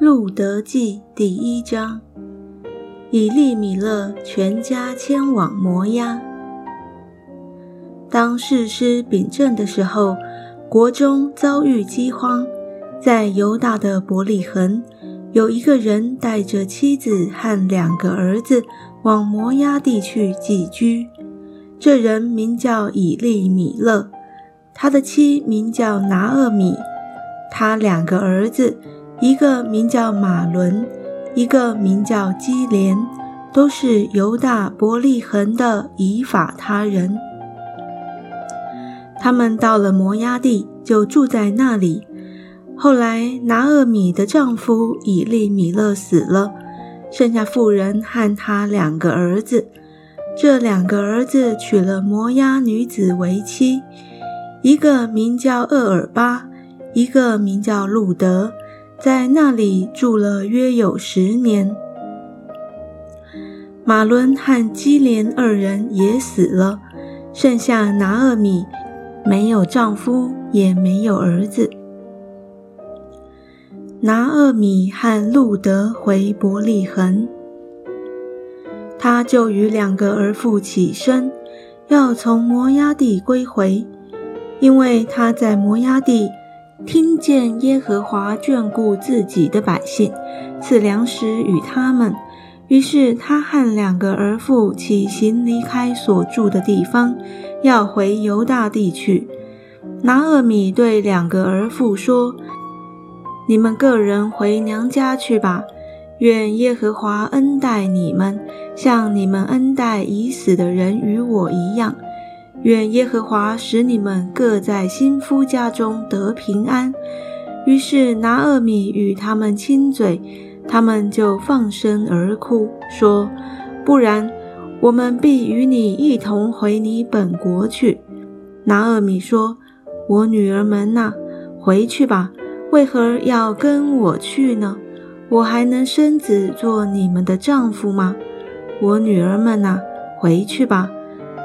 路德记第一章，以利米勒全家迁往摩押。当士师秉政的时候，国中遭遇饥荒，在犹大的伯利恒，有一个人带着妻子和两个儿子往摩押地去寄居。这人名叫以利米勒，他的妻名叫拿厄米，他两个儿子。一个名叫马伦，一个名叫基连，都是犹大伯利恒的以法他人。他们到了摩押地，就住在那里。后来拿厄米的丈夫以利米勒死了，剩下妇人和他两个儿子。这两个儿子娶了摩押女子为妻，一个名叫厄尔巴，一个名叫路德。在那里住了约有十年。马伦和基连二人也死了，剩下拿厄米，没有丈夫，也没有儿子。拿厄米和路德回伯利恒，他就与两个儿妇起身，要从摩押地归回，因为他在摩押地。听见耶和华眷顾自己的百姓，赐粮食与他们，于是他和两个儿妇起行离开所住的地方，要回犹大地去。拿厄米对两个儿妇说：“你们个人回娘家去吧，愿耶和华恩待你们，像你们恩待已死的人与我一样。”愿耶和华使你们各在新夫家中得平安。于是拿厄米与他们亲嘴，他们就放声而哭，说：“不然，我们必与你一同回你本国去。”拿厄米说：“我女儿们呐，回去吧。为何要跟我去呢？我还能生子做你们的丈夫吗？我女儿们呐，回去吧。”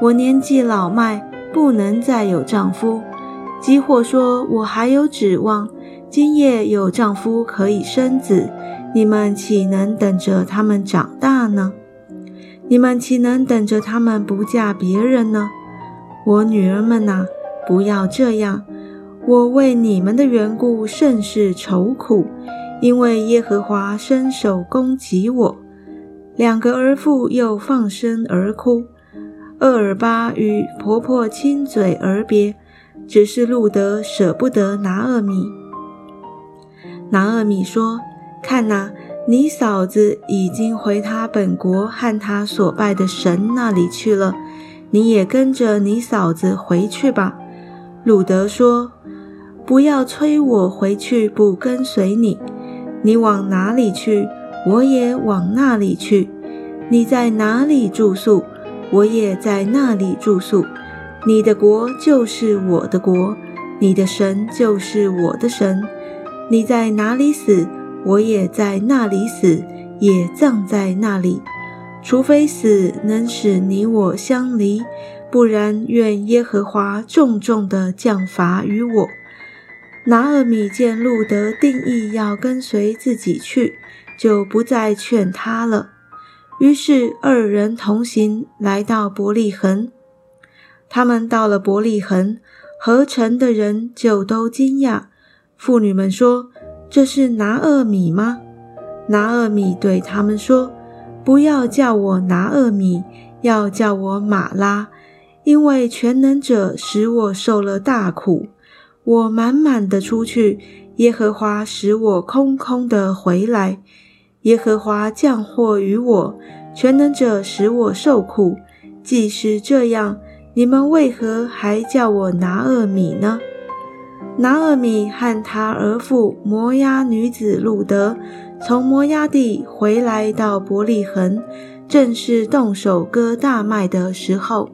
我年纪老迈，不能再有丈夫。即或说：“我还有指望，今夜有丈夫可以生子，你们岂能等着他们长大呢？你们岂能等着他们不嫁别人呢？我女儿们呐，不要这样！我为你们的缘故甚是愁苦，因为耶和华伸手攻击我。”两个儿妇又放声而哭。厄尔巴与婆婆亲嘴而别，只是路德舍不得拿厄米。拿厄米说：“看呐，你嫂子已经回她本国和她所拜的神那里去了，你也跟着你嫂子回去吧。”路德说：“不要催我回去，不跟随你。你往哪里去，我也往那里去。你在哪里住宿？”我也在那里住宿，你的国就是我的国，你的神就是我的神。你在哪里死，我也在那里死，也葬在那里。除非死能使你我相离，不然愿耶和华重重的降罚于我。拿尔米见路德定义要跟随自己去，就不再劝他了。于是二人同行，来到伯利恒。他们到了伯利恒，合城的人就都惊讶。妇女们说：“这是拿厄米吗？”拿厄米对他们说：“不要叫我拿厄米，要叫我马拉，因为全能者使我受了大苦。我满满的出去，耶和华使我空空的回来。”耶和华降祸于我，全能者使我受苦。既是这样，你们为何还叫我拿厄米呢？拿厄米和他儿妇摩押女子路德从摩押地回来到伯利恒，正是动手割大麦的时候。